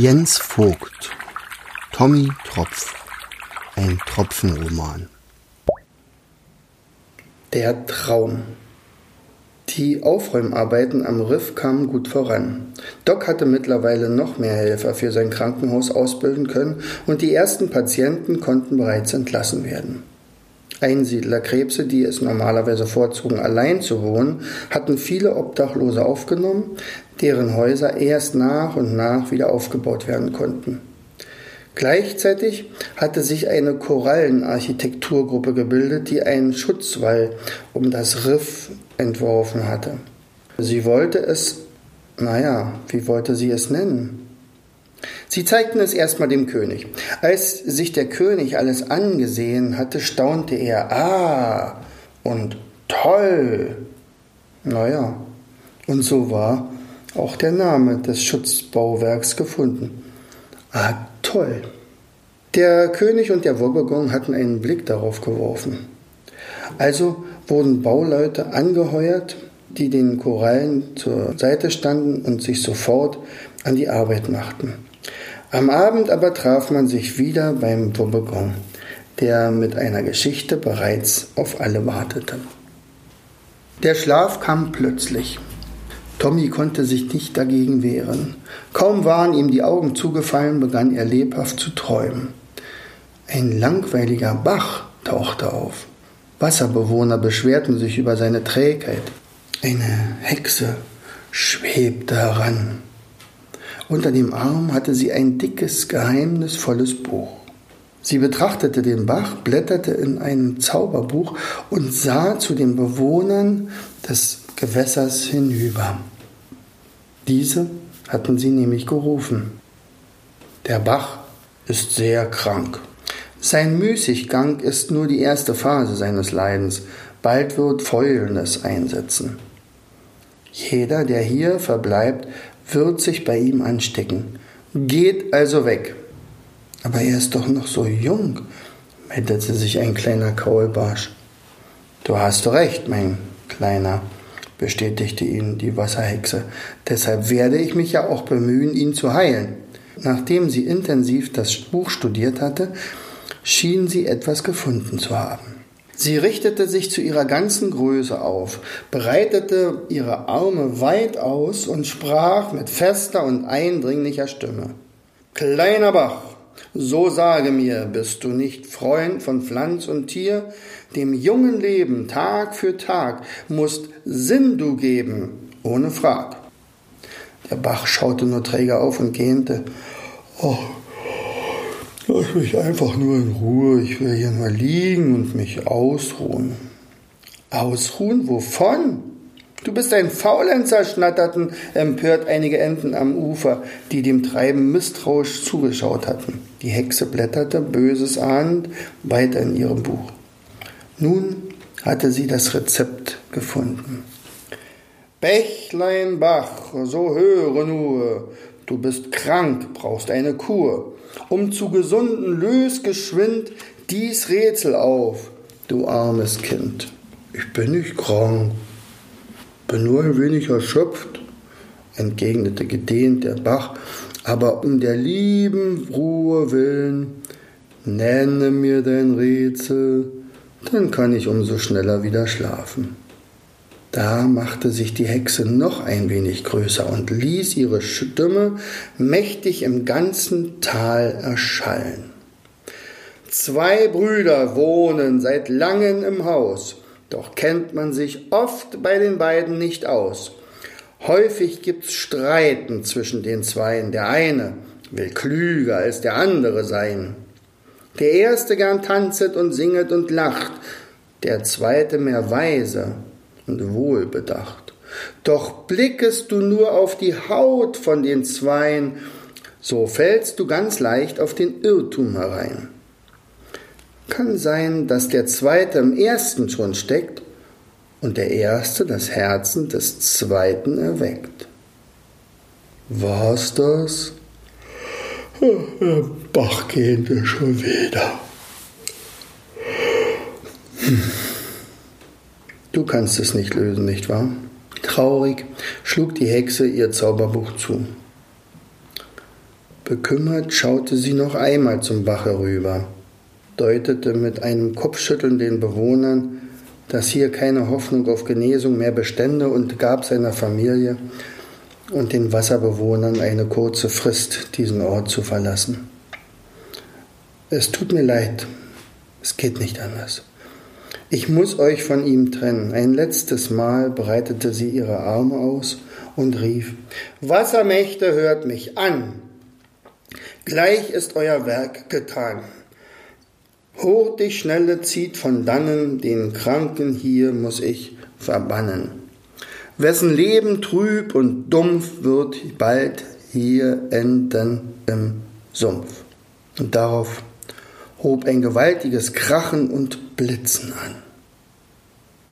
Jens Vogt, Tommy Tropf, ein Tropfenroman. Der Traum. Die Aufräumarbeiten am Riff kamen gut voran. Doc hatte mittlerweile noch mehr Helfer für sein Krankenhaus ausbilden können und die ersten Patienten konnten bereits entlassen werden. Einsiedlerkrebse, die es normalerweise vorzogen, allein zu wohnen, hatten viele Obdachlose aufgenommen, deren Häuser erst nach und nach wieder aufgebaut werden konnten. Gleichzeitig hatte sich eine Korallenarchitekturgruppe gebildet, die einen Schutzwall um das Riff entworfen hatte. Sie wollte es, naja, wie wollte sie es nennen? Sie zeigten es erstmal dem König. Als sich der König alles angesehen hatte, staunte er, ah, und toll. Naja, und so war auch der Name des Schutzbauwerks gefunden. Ah, toll. Der König und der Wobbegong hatten einen Blick darauf geworfen. Also wurden Bauleute angeheuert, die den Korallen zur Seite standen und sich sofort an die Arbeit machten. Am Abend aber traf man sich wieder beim Wobbegong, der mit einer Geschichte bereits auf alle wartete. Der Schlaf kam plötzlich. Tommy konnte sich nicht dagegen wehren. Kaum waren ihm die Augen zugefallen, begann er lebhaft zu träumen. Ein langweiliger Bach tauchte auf. Wasserbewohner beschwerten sich über seine Trägheit. Eine Hexe schwebte heran. Unter dem Arm hatte sie ein dickes, geheimnisvolles Buch. Sie betrachtete den Bach, blätterte in einem Zauberbuch und sah zu den Bewohnern des Gewässers hinüber. Diese hatten sie nämlich gerufen. Der Bach ist sehr krank. Sein Müßiggang ist nur die erste Phase seines Leidens. Bald wird Fäulnis einsetzen. Jeder, der hier verbleibt, wird sich bei ihm anstecken. Geht also weg. Aber er ist doch noch so jung, meldete sich ein kleiner Kaulbarsch. Du hast recht, mein Kleiner, bestätigte ihn die Wasserhexe. Deshalb werde ich mich ja auch bemühen, ihn zu heilen. Nachdem sie intensiv das Buch studiert hatte, schien sie etwas gefunden zu haben. Sie richtete sich zu ihrer ganzen Größe auf, breitete ihre Arme weit aus und sprach mit fester und eindringlicher Stimme. Kleiner Bach, so sage mir, bist du nicht Freund von Pflanz und Tier? Dem jungen Leben Tag für Tag musst Sinn du geben, ohne Frag. Der Bach schaute nur träger auf und gähnte. Oh, Lass mich einfach nur in Ruhe. Ich will hier nur liegen und mich ausruhen. Ausruhen? Wovon? Du bist ein Faulenzer, schnatterten empört einige Enten am Ufer, die dem Treiben misstrauisch zugeschaut hatten. Die Hexe blätterte, böses ahnend, weiter in ihrem Buch. Nun hatte sie das Rezept gefunden. Bächlein Bach, so höre nur, du bist krank, brauchst eine Kur um zu gesunden, lös geschwind dies Rätsel auf, du armes Kind. Ich bin nicht krank, bin nur ein wenig erschöpft, entgegnete gedehnt der Bach, aber um der lieben Ruhe willen, nenne mir dein Rätsel, dann kann ich umso schneller wieder schlafen. Da machte sich die Hexe noch ein wenig größer und ließ ihre Stimme mächtig im ganzen Tal erschallen. Zwei Brüder wohnen seit langem im Haus, doch kennt man sich oft bei den beiden nicht aus. Häufig gibt's Streiten zwischen den Zweien. Der eine will klüger als der andere sein. Der erste gern tanzet und singet und lacht, der zweite mehr weise und wohlbedacht. Doch blickest du nur auf die Haut von den Zweien, so fällst du ganz leicht auf den Irrtum herein. Kann sein, dass der Zweite im Ersten schon steckt und der Erste das Herzen des Zweiten erweckt. War's das? Bach gähnte schon wieder. Hm. Du kannst es nicht lösen, nicht wahr? Traurig schlug die Hexe ihr Zauberbuch zu. Bekümmert schaute sie noch einmal zum Bach herüber, deutete mit einem Kopfschütteln den Bewohnern, dass hier keine Hoffnung auf Genesung mehr bestände und gab seiner Familie und den Wasserbewohnern eine kurze Frist, diesen Ort zu verlassen. Es tut mir leid, es geht nicht anders. Ich muss euch von ihm trennen. Ein letztes Mal breitete sie ihre Arme aus und rief, Wassermächte hört mich an. Gleich ist euer Werk getan. Hoch die Schnelle zieht von dannen, den Kranken hier muss ich verbannen. Wessen Leben trüb und dumpf wird bald hier enden im Sumpf. Und darauf hob ein gewaltiges Krachen und Blitzen an.